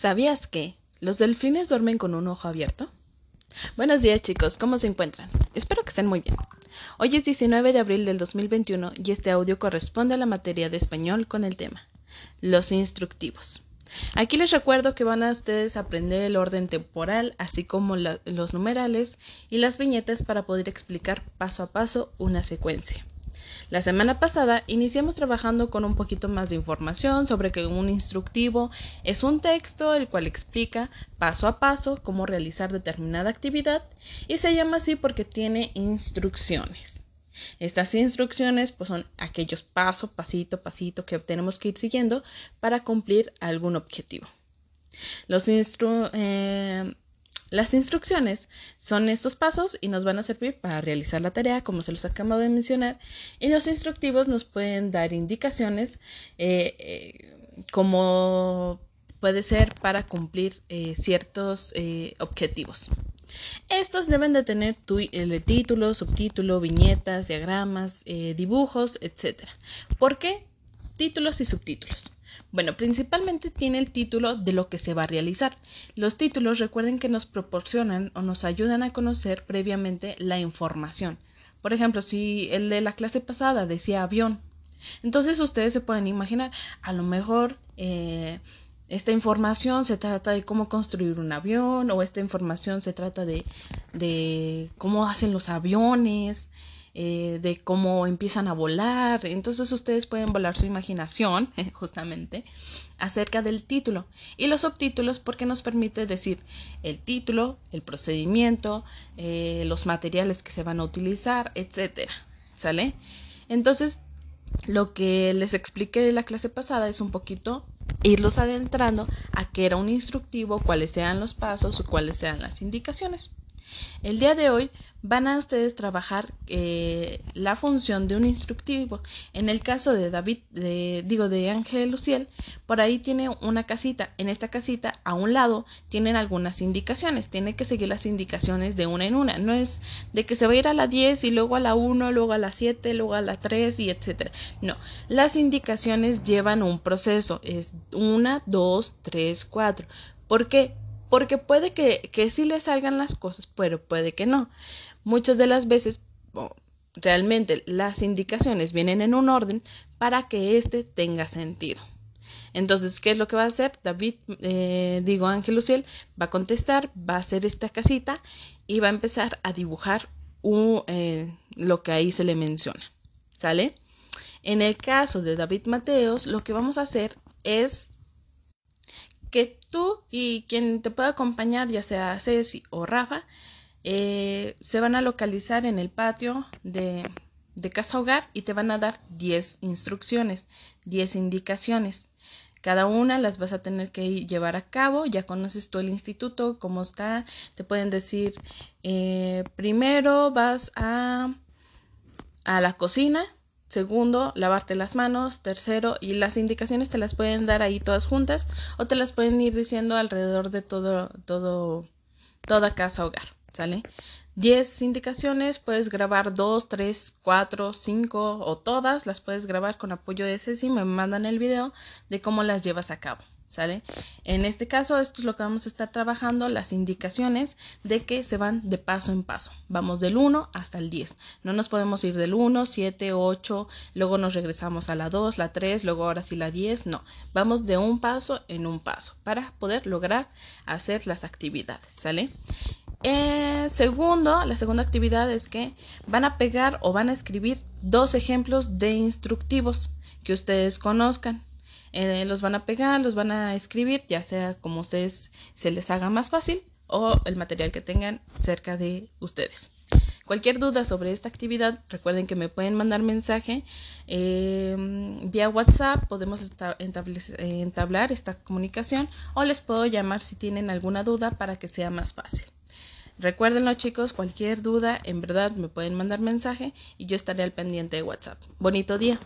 ¿Sabías que los delfines duermen con un ojo abierto? Buenos días chicos, ¿cómo se encuentran? Espero que estén muy bien. Hoy es 19 de abril del 2021 y este audio corresponde a la materia de español con el tema Los instructivos. Aquí les recuerdo que van a ustedes aprender el orden temporal, así como los numerales y las viñetas para poder explicar paso a paso una secuencia. La semana pasada iniciamos trabajando con un poquito más de información sobre que un instructivo es un texto el cual explica paso a paso cómo realizar determinada actividad y se llama así porque tiene instrucciones. Estas instrucciones pues, son aquellos paso, pasito, pasito que tenemos que ir siguiendo para cumplir algún objetivo. Los instru eh, las instrucciones son estos pasos y nos van a servir para realizar la tarea, como se los acabo de mencionar, y los instructivos nos pueden dar indicaciones eh, eh, como puede ser para cumplir eh, ciertos objetivos. Estos deben de tener el título, subtítulo, viñetas, diagramas, dibujos, etc. ¿Por qué? Títulos y subtítulos. Bueno, principalmente tiene el título de lo que se va a realizar. Los títulos recuerden que nos proporcionan o nos ayudan a conocer previamente la información. Por ejemplo, si el de la clase pasada decía avión, entonces ustedes se pueden imaginar, a lo mejor eh, esta información se trata de cómo construir un avión o esta información se trata de, de cómo hacen los aviones, eh, de cómo empiezan a volar. Entonces ustedes pueden volar su imaginación, justamente, acerca del título. Y los subtítulos porque nos permite decir el título, el procedimiento, eh, los materiales que se van a utilizar, etcétera. ¿Sale? Entonces, lo que les expliqué en la clase pasada es un poquito irlos adentrando a qué era un instructivo, cuáles sean los pasos o cuáles sean las indicaciones. El día de hoy van a ustedes trabajar eh, la función de un instructivo. En el caso de David, digo de Ángel Luciel, por ahí tiene una casita. En esta casita, a un lado, tienen algunas indicaciones. Tiene que seguir las indicaciones de una en una. No es de que se va a ir a la 10 y luego a la 1, luego a la 7, luego a la 3 y etcétera. No, las indicaciones llevan un proceso. Es 1, 2, 3, 4. ¿Por qué? Porque puede que, que sí le salgan las cosas, pero puede que no. Muchas de las veces realmente las indicaciones vienen en un orden para que éste tenga sentido. Entonces, ¿qué es lo que va a hacer? David, eh, digo Ángel Luciel, va a contestar, va a hacer esta casita y va a empezar a dibujar eh, lo que ahí se le menciona. ¿Sale? En el caso de David Mateos, lo que vamos a hacer es que tú y quien te pueda acompañar, ya sea Ceci o Rafa, eh, se van a localizar en el patio de, de casa hogar y te van a dar 10 instrucciones, 10 indicaciones. Cada una las vas a tener que llevar a cabo. Ya conoces tú el instituto, cómo está. Te pueden decir, eh, primero vas a, a la cocina, Segundo, lavarte las manos. Tercero, y las indicaciones te las pueden dar ahí todas juntas o te las pueden ir diciendo alrededor de todo, todo, toda casa hogar, ¿sale? Diez indicaciones, puedes grabar dos, tres, cuatro, cinco o todas, las puedes grabar con apoyo de si me mandan el video de cómo las llevas a cabo. ¿Sale? En este caso, esto es lo que vamos a estar trabajando, las indicaciones de que se van de paso en paso. Vamos del 1 hasta el 10. No nos podemos ir del 1, 7, 8, luego nos regresamos a la 2, la 3, luego ahora sí la 10. No, vamos de un paso en un paso para poder lograr hacer las actividades. ¿Sale? Eh, segundo, la segunda actividad es que van a pegar o van a escribir dos ejemplos de instructivos que ustedes conozcan. Eh, los van a pegar, los van a escribir, ya sea como ustedes se les haga más fácil o el material que tengan cerca de ustedes. Cualquier duda sobre esta actividad, recuerden que me pueden mandar mensaje em, vía WhatsApp, podemos entablar esta comunicación o les puedo llamar si tienen alguna duda para que sea más fácil. Recuérdenlo chicos, cualquier duda, en verdad me pueden mandar mensaje y yo estaré al pendiente de WhatsApp. Bonito día.